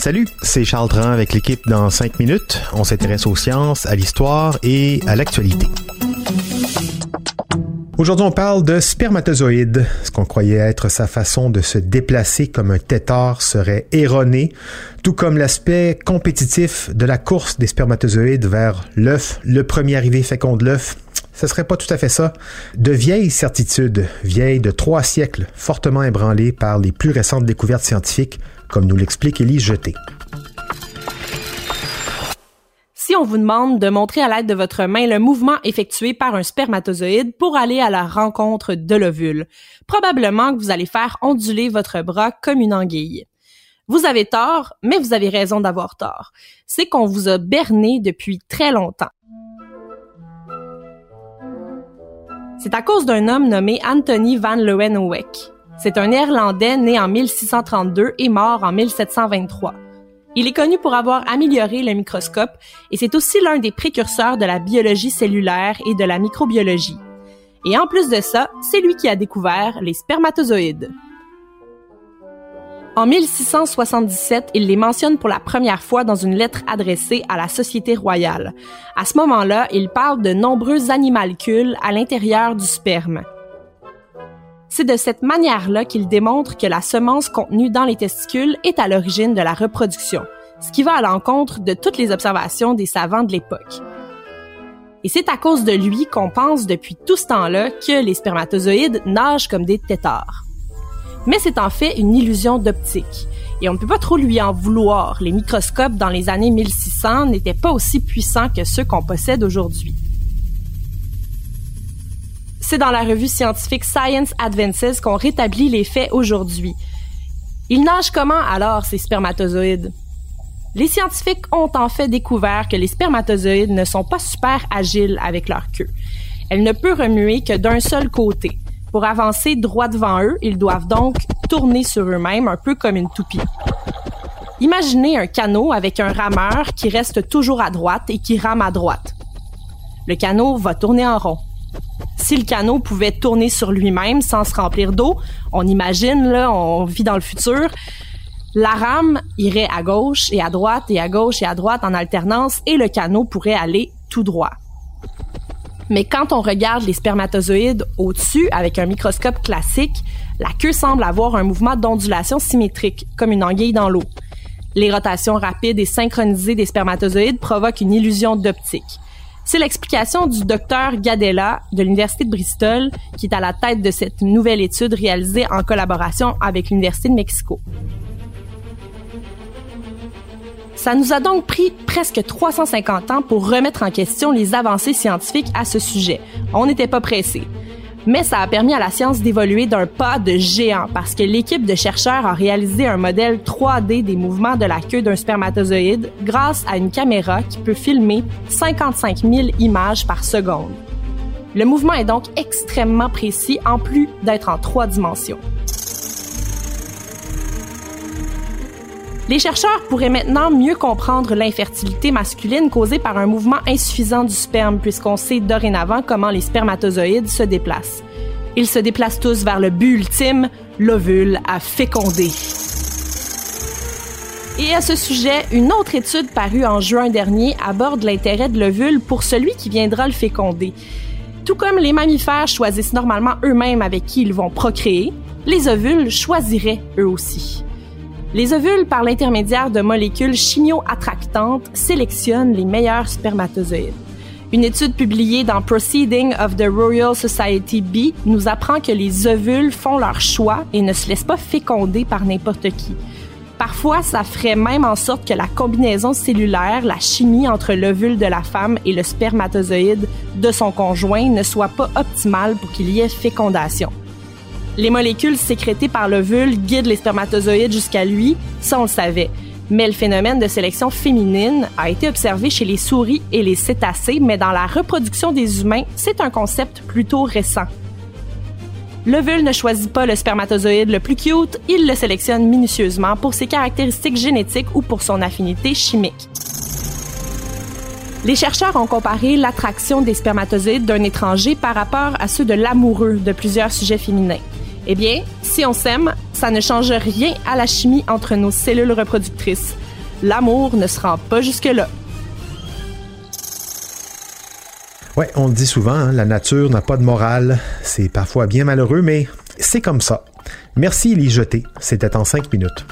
Salut, c'est Charles Dran avec l'équipe dans 5 minutes. On s'intéresse aux sciences, à l'histoire et à l'actualité. Aujourd'hui, on parle de spermatozoïdes. Ce qu'on croyait être sa façon de se déplacer comme un tétard serait erroné, tout comme l'aspect compétitif de la course des spermatozoïdes vers l'œuf. Le premier arrivé féconde l'œuf. Ce serait pas tout à fait ça. De vieilles certitudes, vieilles de trois siècles, fortement ébranlées par les plus récentes découvertes scientifiques, comme nous l'explique Élise Jeté. Si on vous demande de montrer à l'aide de votre main le mouvement effectué par un spermatozoïde pour aller à la rencontre de l'ovule, probablement que vous allez faire onduler votre bras comme une anguille. Vous avez tort, mais vous avez raison d'avoir tort. C'est qu'on vous a berné depuis très longtemps. C'est à cause d'un homme nommé Anthony van Leeuwenhoek. C'est un Néerlandais né en 1632 et mort en 1723. Il est connu pour avoir amélioré le microscope et c'est aussi l'un des précurseurs de la biologie cellulaire et de la microbiologie. Et en plus de ça, c'est lui qui a découvert les spermatozoïdes. En 1677, il les mentionne pour la première fois dans une lettre adressée à la Société royale. À ce moment-là, il parle de nombreux animalcules à l'intérieur du sperme. C'est de cette manière-là qu'il démontre que la semence contenue dans les testicules est à l'origine de la reproduction, ce qui va à l'encontre de toutes les observations des savants de l'époque. Et c'est à cause de lui qu'on pense depuis tout ce temps-là que les spermatozoïdes nagent comme des têtards. Mais c'est en fait une illusion d'optique. Et on ne peut pas trop lui en vouloir. Les microscopes dans les années 1600 n'étaient pas aussi puissants que ceux qu'on possède aujourd'hui. C'est dans la revue scientifique Science Advances qu'on rétablit les faits aujourd'hui. Ils nagent comment alors ces spermatozoïdes? Les scientifiques ont en fait découvert que les spermatozoïdes ne sont pas super agiles avec leur queue. Elle ne peut remuer que d'un seul côté. Pour avancer droit devant eux, ils doivent donc tourner sur eux-mêmes un peu comme une toupie. Imaginez un canot avec un rameur qui reste toujours à droite et qui rame à droite. Le canot va tourner en rond si le canot pouvait tourner sur lui-même sans se remplir d'eau, on imagine, là, on vit dans le futur, la rame irait à gauche et à droite et à gauche et à droite en alternance et le canot pourrait aller tout droit. Mais quand on regarde les spermatozoïdes au-dessus avec un microscope classique, la queue semble avoir un mouvement d'ondulation symétrique, comme une anguille dans l'eau. Les rotations rapides et synchronisées des spermatozoïdes provoquent une illusion d'optique. C'est l'explication du docteur Gadella de l'Université de Bristol, qui est à la tête de cette nouvelle étude réalisée en collaboration avec l'Université de Mexico. Ça nous a donc pris presque 350 ans pour remettre en question les avancées scientifiques à ce sujet. On n'était pas pressé mais ça a permis à la science d'évoluer d'un pas de géant parce que l'équipe de chercheurs a réalisé un modèle 3D des mouvements de la queue d'un spermatozoïde grâce à une caméra qui peut filmer 55 000 images par seconde. Le mouvement est donc extrêmement précis en plus d'être en trois dimensions. Les chercheurs pourraient maintenant mieux comprendre l'infertilité masculine causée par un mouvement insuffisant du sperme puisqu'on sait dorénavant comment les spermatozoïdes se déplacent. Ils se déplacent tous vers le but ultime, l'ovule à féconder. Et à ce sujet, une autre étude parue en juin dernier aborde l'intérêt de l'ovule pour celui qui viendra le féconder. Tout comme les mammifères choisissent normalement eux-mêmes avec qui ils vont procréer, les ovules choisiraient eux aussi. Les ovules, par l'intermédiaire de molécules chimio-attractantes, sélectionnent les meilleurs spermatozoïdes. Une étude publiée dans Proceeding of the Royal Society B nous apprend que les ovules font leur choix et ne se laissent pas féconder par n'importe qui. Parfois, ça ferait même en sorte que la combinaison cellulaire, la chimie entre l'ovule de la femme et le spermatozoïde de son conjoint ne soit pas optimale pour qu'il y ait fécondation. Les molécules sécrétées par l'ovule guident les spermatozoïdes jusqu'à lui, ça on le savait. Mais le phénomène de sélection féminine a été observé chez les souris et les cétacés, mais dans la reproduction des humains, c'est un concept plutôt récent. L'ovule ne choisit pas le spermatozoïde le plus cute, il le sélectionne minutieusement pour ses caractéristiques génétiques ou pour son affinité chimique. Les chercheurs ont comparé l'attraction des spermatozoïdes d'un étranger par rapport à ceux de l'amoureux de plusieurs sujets féminins. Eh bien, si on s'aime, ça ne change rien à la chimie entre nos cellules reproductrices. L'amour ne se rend pas jusque-là. Ouais, on le dit souvent, hein, la nature n'a pas de morale. C'est parfois bien malheureux, mais c'est comme ça. Merci, Elie Jeté. C'était en cinq minutes.